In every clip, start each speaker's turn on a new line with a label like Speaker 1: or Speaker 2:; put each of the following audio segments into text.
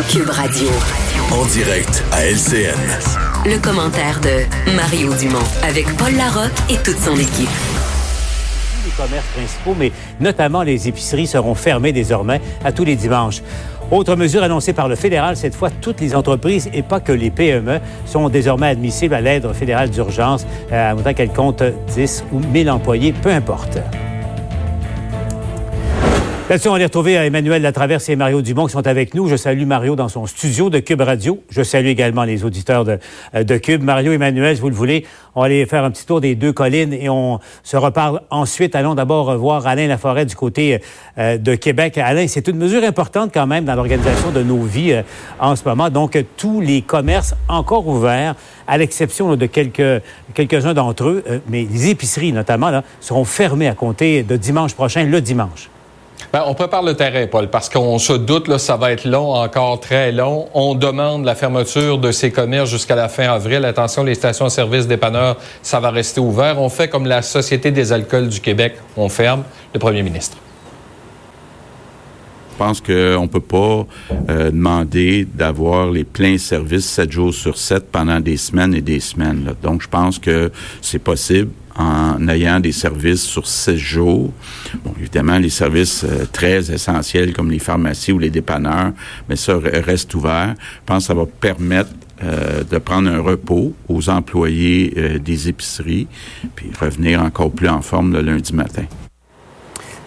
Speaker 1: Cube Radio.
Speaker 2: En direct à LCN.
Speaker 1: Le commentaire de Mario Dumont avec Paul Larocque et toute son équipe.
Speaker 3: Les commerces principaux, mais notamment les épiceries seront fermées désormais à tous les dimanches. Autre mesure annoncée par le fédéral, cette fois, toutes les entreprises et pas que les PME sont désormais admissibles à l'aide fédérale d'urgence, euh, à autant qu'elles comptent 10 ou 1000 employés, peu importe. Là-dessus, on va aller retrouver Emmanuel Latraverse et Mario Dumont qui sont avec nous. Je salue Mario dans son studio de Cube Radio. Je salue également les auditeurs de, euh, de Cube. Mario, Emmanuel, si vous le voulez, on va aller faire un petit tour des deux collines et on se reparle ensuite. Allons d'abord voir Alain Laforêt du côté euh, de Québec. Alain, c'est une mesure importante quand même dans l'organisation de nos vies euh, en ce moment. Donc, tous les commerces encore ouverts, à l'exception de quelques, quelques-uns d'entre eux, mais les épiceries notamment, là, seront fermées à compter de dimanche prochain, le dimanche.
Speaker 4: Ben, on prépare le terrain, Paul, parce qu'on se doute, là, ça va être long, encore très long. On demande la fermeture de ces commerces jusqu'à la fin avril. Attention, les stations-service dépanneurs, ça va rester ouvert. On fait comme la Société des alcools du Québec, on ferme. Le premier ministre.
Speaker 5: Pense qu'on ne peut pas euh, demander d'avoir les pleins services 7 jours sur 7 pendant des semaines et des semaines. Donc, je pense que c'est possible en ayant des services sur 16 jours. Bon, évidemment, les services euh, très essentiels comme les pharmacies ou les dépanneurs, mais ça reste ouvert. Je pense que ça va permettre euh, de prendre un repos aux employés des épiceries, puis revenir encore plus en forme le lundi matin.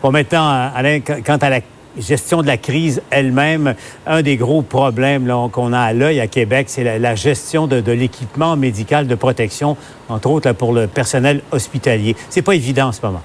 Speaker 3: Bon, maintenant, Alain, quant à la gestion de la crise elle-même, un des gros problèmes qu'on a à l'œil à Québec, c'est la, gestion de, l'équipement médical de protection, entre autres pour le personnel hospitalier. C'est pas évident en ce moment.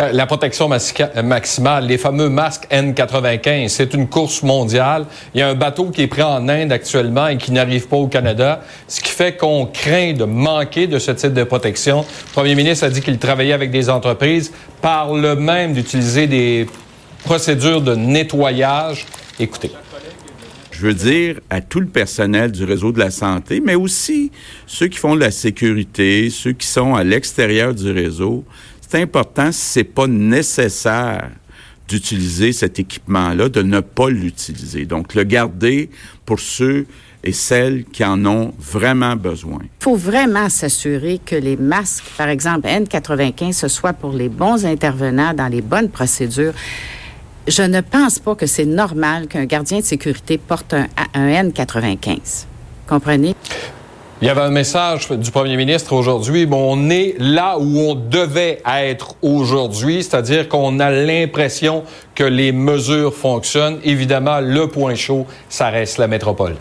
Speaker 4: Euh, la protection maximale, les fameux masques N95, c'est une course mondiale. Il y a un bateau qui est pris en Inde actuellement et qui n'arrive pas au Canada, ce qui fait qu'on craint de manquer de ce type de protection. Le premier ministre a dit qu'il travaillait avec des entreprises, parle même d'utiliser des procédure de nettoyage. Écoutez.
Speaker 5: Je veux dire à tout le personnel du réseau de la santé, mais aussi ceux qui font de la sécurité, ceux qui sont à l'extérieur du réseau. C'est important, si c'est pas nécessaire d'utiliser cet équipement-là, de ne pas l'utiliser. Donc, le garder pour ceux et celles qui en ont vraiment besoin.
Speaker 6: Il faut vraiment s'assurer que les masques, par exemple N95, ce soit pour les bons intervenants dans les bonnes procédures je ne pense pas que c'est normal qu'un gardien de sécurité porte un, N95. Comprenez?
Speaker 4: Il y avait un message du premier ministre aujourd'hui. Bon, on est là où on devait être aujourd'hui, c'est-à-dire qu'on a l'impression que les mesures fonctionnent. Évidemment, le point chaud, ça reste la métropole.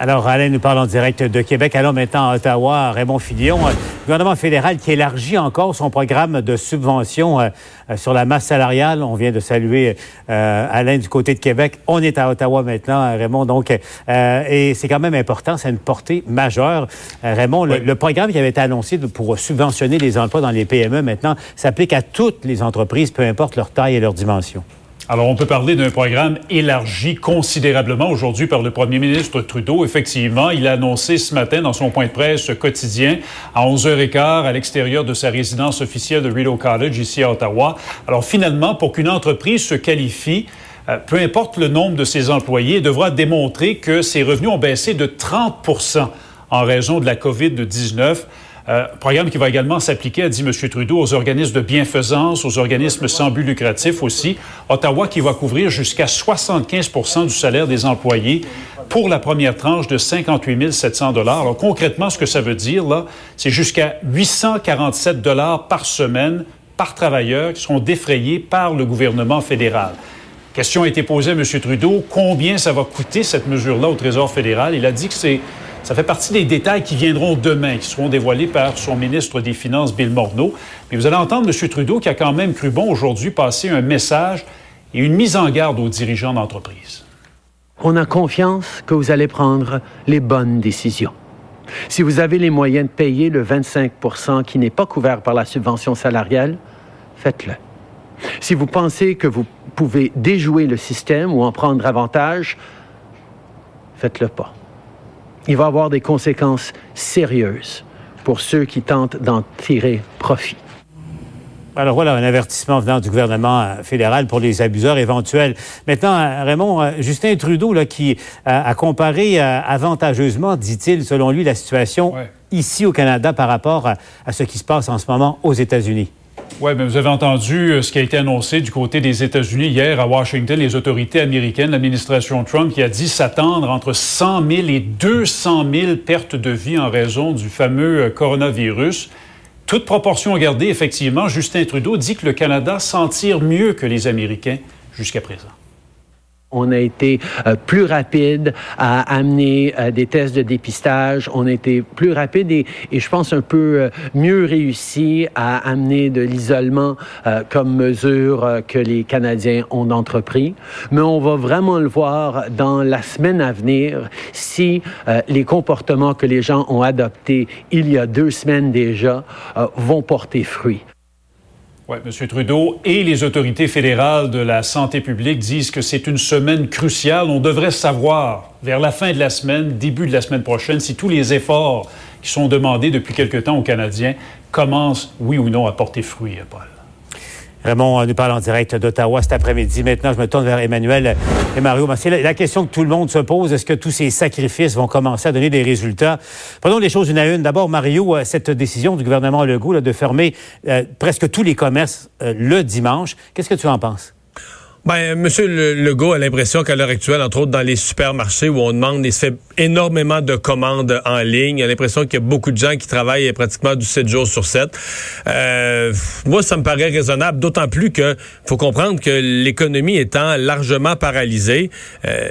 Speaker 3: Alors, Alain nous parle en direct de Québec. Allons maintenant à Ottawa, Raymond Fillon. Le gouvernement fédéral qui élargit encore son programme de subvention euh, sur la masse salariale. On vient de saluer euh, Alain du côté de Québec. On est à Ottawa maintenant, Raymond. Donc, euh, et c'est quand même important, c'est une portée majeure. Raymond, le, le, programme qui avait été annoncé pour subventionner les emplois dans les PME maintenant s'applique à toutes les entreprises, peu importe leur taille et leur dimension.
Speaker 7: Alors, on peut parler d'un programme élargi considérablement aujourd'hui par le premier ministre Trudeau. Effectivement, il a annoncé ce matin dans son point de presse quotidien à 11h15 à l'extérieur de sa résidence officielle de Rideau College ici à Ottawa. Alors, finalement, pour qu'une entreprise se qualifie, euh, peu importe le nombre de ses employés, devra démontrer que ses revenus ont baissé de 30% en raison de la COVID-19. Euh, programme qui va également s'appliquer, a dit M. Trudeau, aux organismes de bienfaisance, aux organismes sans but lucratif aussi. Ottawa qui va couvrir jusqu'à 75% du salaire des employés pour la première tranche de 58 700 Alors concrètement, ce que ça veut dire, là, c'est jusqu'à 847 dollars par semaine par travailleur qui seront défrayés par le gouvernement fédéral. Question a été posée à M. Trudeau, combien ça va coûter cette mesure-là au Trésor fédéral? Il a dit que c'est ça fait partie des détails qui viendront demain, qui seront dévoilés par son ministre des Finances, Bill Morneau. Mais vous allez entendre M. Trudeau qui a quand même cru bon aujourd'hui passer un message et une mise en garde aux dirigeants d'entreprise.
Speaker 8: On a confiance que vous allez prendre les bonnes décisions. Si vous avez les moyens de payer le 25% qui n'est pas couvert par la subvention salariale, faites-le. Si vous pensez que vous pouvez déjouer le système ou en prendre avantage, faites-le pas il va avoir des conséquences sérieuses pour ceux qui tentent d'en tirer profit.
Speaker 3: Alors voilà, un avertissement venant du gouvernement euh, fédéral pour les abuseurs éventuels. Maintenant, euh, Raymond, euh, Justin Trudeau, là, qui a comparé avantageusement, dit-il, selon lui, la situation ici au Canada par rapport à, ce qui se passe en ce moment aux États-Unis.
Speaker 7: Oui, mais vous avez entendu ce qui a été annoncé du côté des États-Unis hier à Washington, les autorités américaines, l'administration Trump qui a dit s'attendre entre 100 000 et 200 000 pertes de vie en raison du fameux coronavirus. Toute proportion gardée, effectivement, Justin Trudeau dit que le Canada s'en tire mieux que les Américains jusqu'à présent.
Speaker 8: On a été euh, plus rapide à amener euh, des tests de dépistage. On a été plus rapide et, et je pense un peu euh, mieux réussi à amener de l'isolement comme mesure que les Canadiens ont entrepris. Mais on va vraiment le voir dans la semaine à venir si les comportements que les gens ont adoptés il y a deux semaines déjà vont porter fruit.
Speaker 7: Oui, M. Trudeau et les autorités fédérales de la santé publique disent que c'est une semaine cruciale. On devrait savoir vers la fin de la semaine, début de la semaine prochaine, si tous les efforts qui sont demandés depuis quelque temps aux Canadiens commencent, oui ou non, à porter fruit, Paul.
Speaker 3: Raymond nous parle en direct d'Ottawa cet après-midi. Maintenant, je me tourne vers Emmanuel et Mario. C'est la, question que tout le monde se pose. Est-ce que tous ces sacrifices vont commencer à donner des résultats? Prenons les choses une à une. D'abord, Mario, euh, cette décision du gouvernement Legault de fermer euh, presque tous les commerces euh, le dimanche, qu'est-ce que tu en penses?
Speaker 9: Ben, Monsieur Legault a l'impression qu'à l'heure actuelle, entre autres dans les supermarchés où on demande, il se fait énormément de commandes en ligne. Il a l'impression qu'il y a beaucoup de gens qui travaillent pratiquement du 7 jours sur 7. Euh, moi, ça me paraît raisonnable, d'autant plus que faut comprendre que l'économie étant largement paralysée, euh,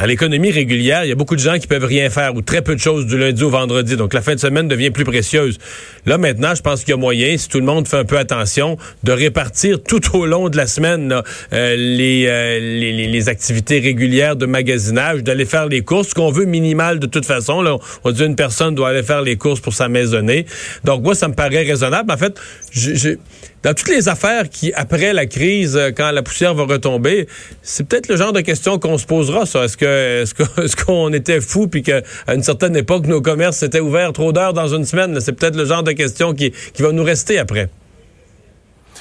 Speaker 9: dans l'économie régulière, il y a beaucoup de gens qui peuvent rien faire ou très peu de choses du lundi au vendredi. Donc, la fin de semaine devient plus précieuse. Là, maintenant, je pense qu'il y a moyen, si tout le monde fait un peu attention, de répartir tout au long de la semaine euh, euh, les, les, activités régulières de magasinage, d'aller faire les courses, qu'on veut minimal de toute façon. Là, on dit une personne doit aller faire les courses pour sa maisonnée. Donc, moi, ça me paraît raisonnable. En fait, je dans toutes les affaires qui, après la crise, euh, quand la poussière va retomber, c'est peut-être le genre de question qu'on se posera, ça. Est-ce que est-ce qu'on était fou puis qu'à une certaine époque, nos commerces étaient ouverts trop d'heures dans une semaine? C'est peut-être le genre de question qui, qui va nous rester après.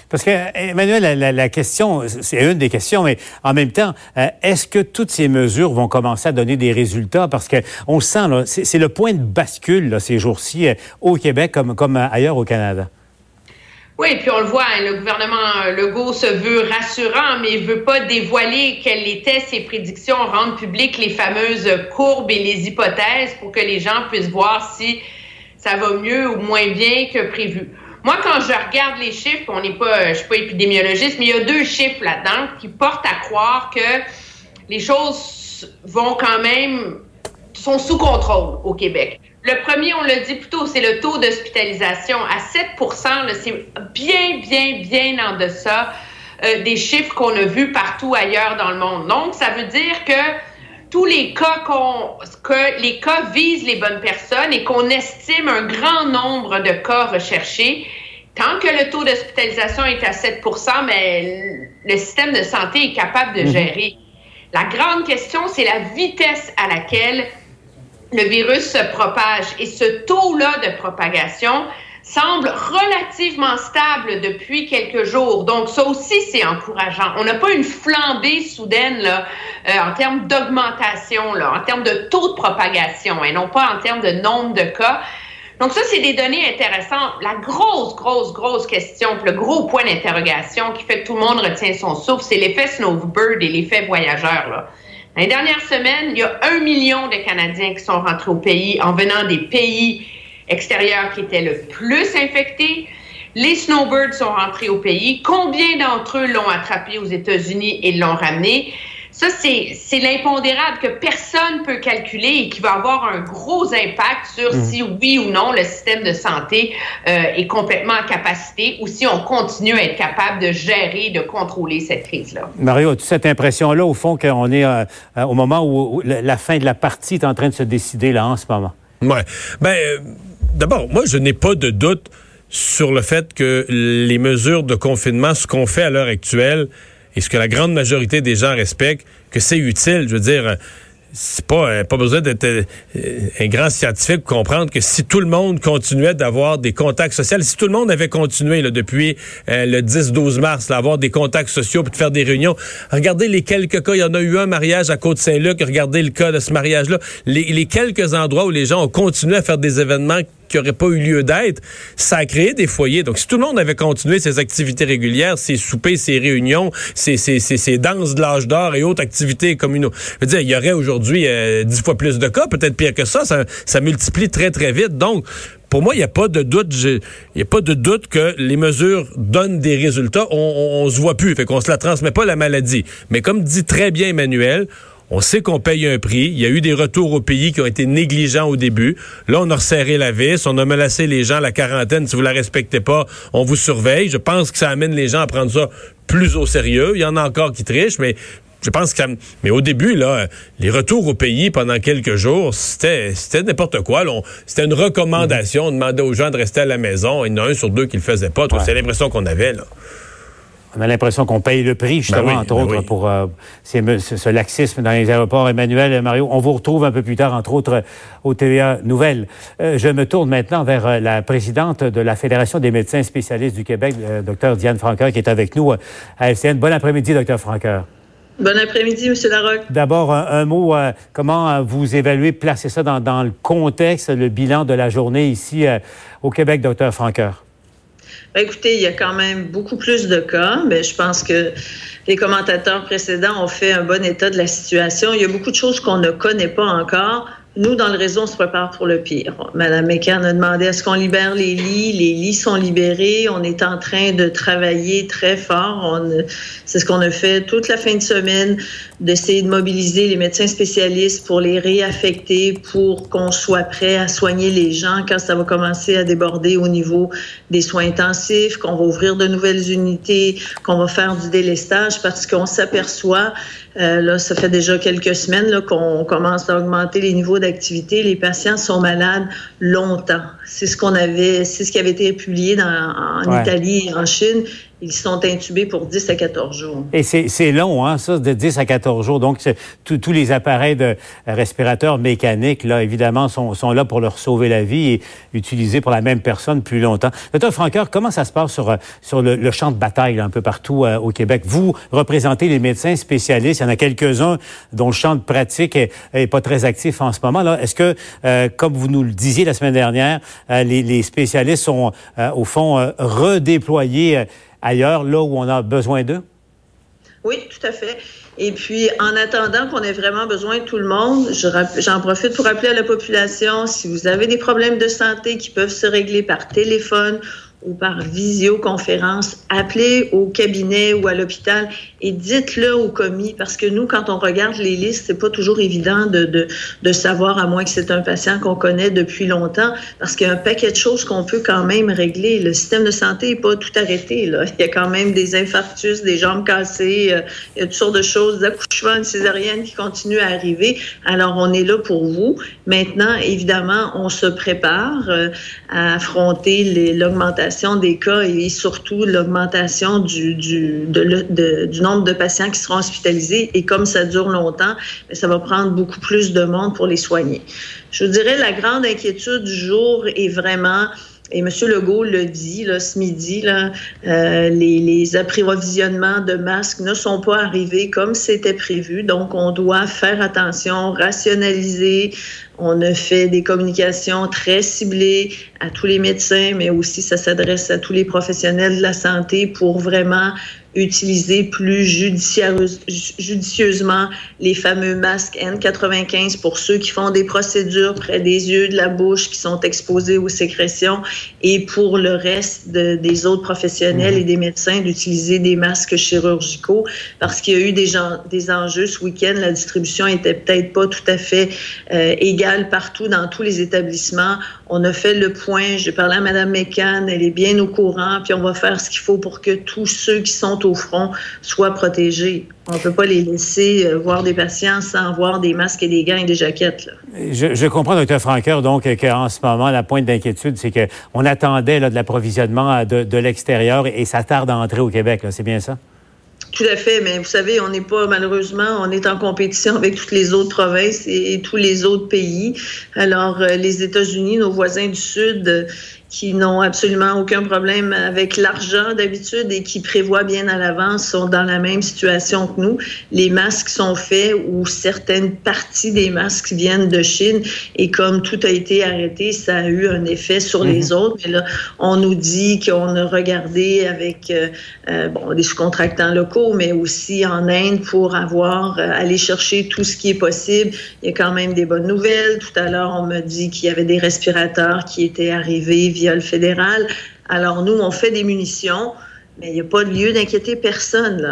Speaker 3: Parce que, Emmanuel, la, question, c'est une des questions, mais en même temps, euh, est-ce que toutes ces mesures vont commencer à donner des résultats? Parce que on sent, c'est le point de bascule ces jours-ci euh, au Québec comme ailleurs au Canada.
Speaker 10: Oui, puis on le voit, hein, le gouvernement Legault se veut rassurant, mais il veut pas dévoiler quelles étaient ses prédictions, rendre publiques les fameuses courbes et les hypothèses pour que les gens puissent voir si ça va mieux ou moins bien que prévu. Moi, quand je regarde les chiffres, on n'est pas, je suis pas épidémiologiste, mais il y a deux chiffres là-dedans qui portent à croire que les choses vont quand même sont sous contrôle au Québec. Le premier, on l'a dit plus tôt, c'est le taux d'hospitalisation à 7% c'est bien, bien, bien en deçà euh, des chiffres qu'on a vus partout ailleurs dans le monde. Donc, ça veut dire que tous les cas qu'on, que les cas visent les bonnes personnes et qu'on estime un grand nombre de cas recherchés, tant que le taux d'hospitalisation est à 7% mais le système de santé est capable de mhm. gérer. La grande question, c'est la vitesse à laquelle le virus se propage. Et ce taux-là de propagation semble relativement stable depuis quelques jours. Donc, ça aussi, c'est encourageant. On n'a pas une flambée soudaine là, euh, en termes d'augmentation, là, en termes de taux de propagation, et non pas en termes de nombre de cas. Donc, ça, c'est des données intéressantes. La grosse, grosse, grosse question, le gros point d'interrogation qui fait que tout le monde retient son souffle, c'est l'effet snowbird et l'effet voyageur. Là. Les dernières il y a un million de Canadiens qui sont rentrés au pays en venant des pays extérieurs qui étaient le plus infectés. Les snowbirds sont rentrés au pays. Combien d'entre eux l'ont attrapé aux États-Unis et l'ont ramené? Ça, c'est l'impondérable que personne peut calculer et qui va avoir un gros impact sur mhm. si oui ou non le système de santé euh, est complètement en capacité ou si on continue à être capable de gérer, de contrôler cette crise-là.
Speaker 3: Mario, as-tu cette impression-là, au fond, qu'on est euh, euh, au moment où, la fin de la partie est en train de se décider là en ce moment?
Speaker 9: Oui. Ben, d'abord, moi, je n'ai pas de doute sur le fait que les mesures de confinement, ce qu'on fait à l'heure actuelle, et ce que la grande majorité des gens respectent, que c'est utile. Je veux dire, c'est pas, euh, pas besoin d'être euh, un grand scientifique pour comprendre que si tout le monde continuait d'avoir des contacts sociaux, si tout le monde avait continué depuis euh, le 10-12 mars, d'avoir des contacts sociaux puis de faire des réunions, regardez les quelques cas, il y en a eu un mariage à Côte-Saint-Luc, regardez le cas de ce mariage-là, les quelques endroits où les gens ont continué à faire des événements qui n'aurait pas eu lieu d'être, ça a créé des foyers. Donc, si tout le monde avait continué ses activités régulières, ses soupers, ses réunions, ses, ses, ses, ses danses de l'âge d'or et autres activités communaux, je veux dire, il y aurait aujourd'hui euh, dix fois plus de cas, peut-être pire que ça, ça, multiplie très, très vite. Donc, pour moi, il n'y a pas de doute. Il a pas de doute que les mesures donnent des résultats. On, on, se voit plus, fait qu'on se la transmet pas la maladie. Mais comme dit très bien Emmanuel, on sait qu'on paye un prix. Il y a eu des retours au pays qui ont été négligents au début. Là, on a resserré la vis. On a menacé les gens à la quarantaine. Si vous la respectez pas, on vous surveille. Je pense que ça amène les gens à prendre ça plus au sérieux. Il y en a encore qui trichent, mais je pense que mais au début là les retours au pays pendant quelques jours c'était c'était n'importe quoi c'était une recommandation on demandait aux gens de rester à la maison il y en a un sur deux qui le faisait pas c'est l'impression qu'on avait là
Speaker 3: on a l'impression qu'on paye le prix, justement, ben oui, entre ben autres, oui. pour euh, ces, ce, ce, laxisme dans les aéroports. Emmanuel et Mario, on vous retrouve un peu plus tard, entre autres, au TVA Nouvelles. Euh, je me tourne maintenant vers euh, la présidente de la Fédération des médecins spécialistes du Québec, euh, Dr Diane Franqueur, qui est avec nous à LCN. Bon après-midi, Dr Franqueur.
Speaker 11: Bon après-midi, M. Larocque.
Speaker 3: D'abord, un, un, mot, euh, comment vous évaluez, placez ça dans, dans, le contexte, le bilan de la journée ici euh, au Québec, Dr Franqueur?
Speaker 11: Ben, écoutez, il y a quand même beaucoup plus de cas, mais je pense que les commentateurs précédents ont fait un bon état de la situation. Il y a beaucoup de choses qu'on ne connaît pas encore. Nous, dans le réseau, on se prépare pour le pire. Madame McCann a demandé à ce qu'on libère les lits. Les lits sont libérés. On est en train de travailler très fort. C'est ce qu'on a fait toute la fin de semaine, d'essayer de mobiliser les médecins spécialistes pour les réaffecter, pour qu'on soit prêt à soigner les gens quand ça va commencer à déborder au niveau des soins intensifs, qu'on va ouvrir de nouvelles unités, qu'on va faire du délestage parce qu'on s'aperçoit euh, là, ça fait déjà quelques semaines qu'on commence à augmenter les niveaux. Les patients sont malades longtemps. C'est ce qu'on avait, c'est ce qui avait été publié dans, en ouais. Italie et en Chine. Ils sont intubés pour 10 à 14 jours.
Speaker 3: Et c'est long, hein, ça, de 10 à 14 jours. Donc, tous les appareils de respirateurs mécaniques, là, évidemment, sont, sont, là pour leur sauver la vie et utilisés pour la même personne plus longtemps. Docteur Franqueur, comment ça se passe sur, sur le, le champ de bataille, là, un peu partout euh, au Québec? Vous représentez les médecins spécialistes. Il y en a quelques-uns dont le champ de pratique est, est pas très actif en ce moment. là. Est-ce que, euh, comme vous nous le disiez la semaine dernière, euh, les, les, spécialistes sont, euh, au fond, redéployés ailleurs, là où on a besoin d'eux?
Speaker 11: Oui, tout à fait. Et puis, en attendant qu'on ait vraiment besoin de tout le monde, j'en profite pour rappeler à la population, si vous avez des problèmes de santé qui peuvent se régler par téléphone ou par visioconférence, appelez au cabinet ou à l'hôpital et dites-le au commis parce que nous, quand on regarde les listes, c'est pas toujours évident de, de, de savoir, à moins que c'est un patient qu'on connaît depuis longtemps, parce qu'il y a un paquet de choses qu'on peut quand même régler. Le système de santé n'est pas tout arrêté. Là. Il y a quand même des infarctus, des jambes cassées, euh, il y a toutes sortes de choses, d'accouchements, une césarienne qui continuent à arriver. Alors, on est là pour vous. Maintenant, évidemment, on se prépare euh, à affronter l'augmentation des cas et surtout l'augmentation du, du, nombre de patients qui seront hospitalisés. Et comme ça dure longtemps, ça va prendre beaucoup plus de monde pour les soigner. Je vous dirais, la grande inquiétude du jour est vraiment et M. Legault le dit là, ce midi, là, euh, les, les approvisionnements de masques ne sont pas arrivés comme c'était prévu. Donc, on doit faire attention, rationaliser. On a fait des communications très ciblées à tous les médecins, mais aussi ça s'adresse à tous les professionnels de la santé pour vraiment utiliser plus judicieusement les fameux masques N95 pour ceux qui font des procédures près des yeux, de la bouche, qui sont exposés aux sécrétions, et pour le reste de, des autres professionnels et des médecins d'utiliser des masques chirurgicaux, parce qu'il y a eu des enjeux ce week-end. La distribution était peut-être pas tout à fait euh, égale partout dans tous les établissements. On a fait le point. J'ai parlé à Mme McCann, elle est bien au courant, puis on va faire ce qu'il faut pour que tous ceux qui sont au front soient protégés. On ne peut pas les laisser voir des patients sans voir des masques et des gants et des jaquettes.
Speaker 3: Je, comprends, Dr. Franqueur, donc, qu'en ce moment, la pointe d'inquiétude, c'est qu'on attendait de l'approvisionnement de, de l'extérieur et ça tarde à entrer au Québec. C'est bien ça?
Speaker 11: Tout à fait, mais vous savez, on n'est pas malheureusement, on est en compétition avec toutes les autres provinces et, tous les autres pays. Alors, euh, les États-Unis, nos voisins du Sud, qui n'ont absolument aucun problème avec l'argent d'habitude et qui prévoient bien à l'avance sont dans la même situation que nous. Les masques sont faits ou certaines parties des masques viennent de Chine et comme tout a été arrêté, ça a eu un effet sur les mhm. autres. Mais là, on nous dit qu'on a regardé avec euh, euh, bon, des sous-contractants locaux, mais aussi en Inde pour avoir euh, aller chercher tout ce qui est possible. Il y a quand même des bonnes nouvelles. Tout à l'heure, on me dit qu'il y avait des respirateurs qui étaient arrivés fédéral. Alors, nous, on fait des munitions, mais il n'y a pas de lieu d'inquiéter personne.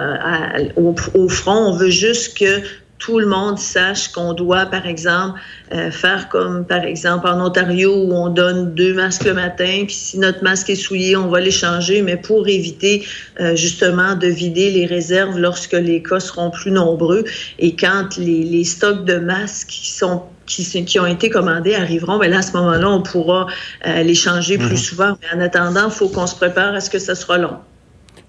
Speaker 11: au, front, on veut juste que tout le monde sache qu'on doit, par exemple, euh, faire comme, par exemple, en Ontario, où on donne deux masques le matin, puis si notre masque est souillé, on va les changer, mais pour éviter euh, justement de vider les réserves lorsque les cas seront plus nombreux. Et quand les, stocks de masques sont qui, ont été commandés arriveront, mais là, à ce moment-là, on pourra euh, les changer plus mhm. souvent. Mais en attendant, il faut qu'on se prépare à ce que ça sera long.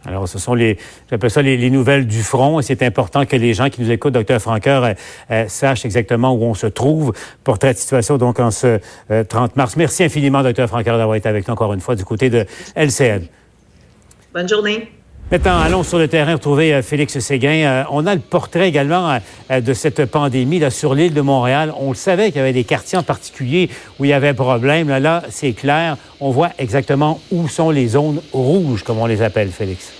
Speaker 3: Alors, ce sont les, j'appelle ça les, nouvelles du front, et c'est important que les gens qui nous écoutent, docteur Franqueur, euh, euh, sachent exactement où on se trouve. pour de situation, donc, en ce 30 mars. Merci infiniment, docteur Franqueur, d'avoir été avec nous encore une fois du côté de LCN.
Speaker 11: Bonne journée.
Speaker 3: Maintenant, allons sur le terrain retrouver euh, Félix Séguin. Euh, on a le portrait également euh, de cette pandémie là, sur l'île de Montréal. On le savait qu'il y avait des quartiers en particulier où il y avait problème. Là, là c'est clair. On voit exactement où sont les zones rouges, comme on les appelle, Félix.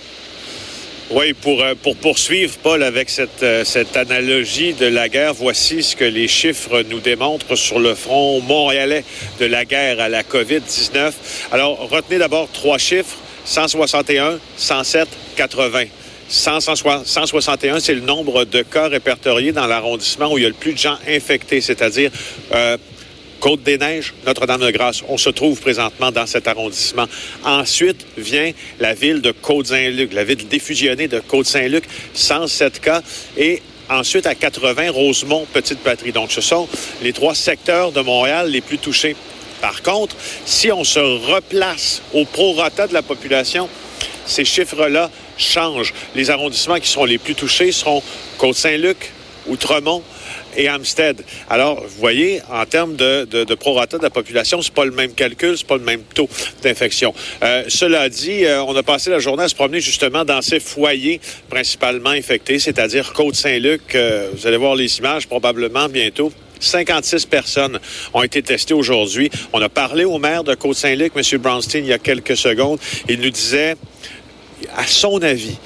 Speaker 12: Oui, pour, pour poursuivre, Paul, avec cette, cette analogie de la guerre, voici ce que les chiffres nous démontrent sur le front montréalais de la guerre à la COVID-19. Alors, retenez d'abord trois chiffres. 161, 107, 80. 161, c'est le nombre de cas répertoriés dans l'arrondissement où il y a le plus de gens infectés, c'est-à-dire euh, Côte-des-Neiges, Notre-Dame-de-Grâce. On se trouve présentement dans cet arrondissement. Ensuite vient la ville de Côte-Saint-Luc, la ville défusionnée de Côte-Saint-Luc, 107 cas. Et ensuite, à 80, Rosemont, Petite-Patrie. Donc, ce sont les trois secteurs de Montréal les plus touchés. Par contre, si on se replace au prorata de la population, ces chiffres-là changent. Les arrondissements qui seront les plus touchés seront Côte-Saint-Luc, Outremont, et Amstead. Alors, vous voyez, en termes de, de, prorata de la population, c'est pas le même calcul, c'est pas le même taux d'infection. Euh, cela dit, euh, on a passé la journée à se promener justement dans ces foyers principalement infectés, c'est-à-dire Côte-Saint-Luc. Euh, vous allez voir les images probablement bientôt. 56 personnes ont été testées aujourd'hui. On a parlé au maire de Côte-Saint-Luc, M. Brownstein, il y a quelques secondes. Il nous disait, à son avis,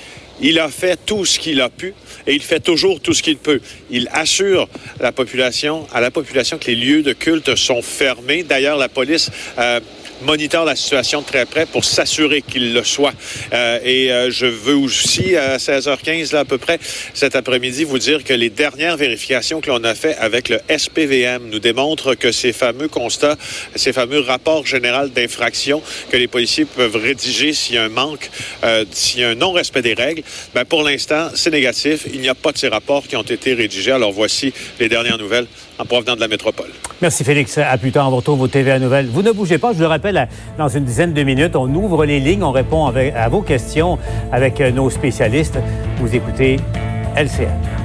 Speaker 12: il a fait tout ce qu'il a pu et il fait toujours tout ce qu'il peut. Il assure la population, à la population que les lieux de culte sont fermés. D'ailleurs, la police euh, moniteur la situation de très près pour s'assurer qu'il le soit. Euh, et euh, je veux aussi, à 16h15 là, à peu près, cet après-midi, vous dire que les dernières vérifications que l'on a fait avec le SPVM nous démontrent que ces fameux constats, ces fameux rapports généraux d'infraction que les policiers peuvent rédiger s'il y a un manque, euh, s'il y a un non-respect des règles, ben pour l'instant, c'est négatif. Il n'y a pas de ces rapports qui ont été rédigés. Alors voici les dernières nouvelles en provenant de la métropole.
Speaker 3: Merci Félix. À plus tard, on retrouve vos TVA Nouvelles. Vous ne bougez pas, je le rappelle, dans une dizaine de minutes, on ouvre les lignes, on répond à vos questions avec euh, nos spécialistes. Vous écoutez LCN.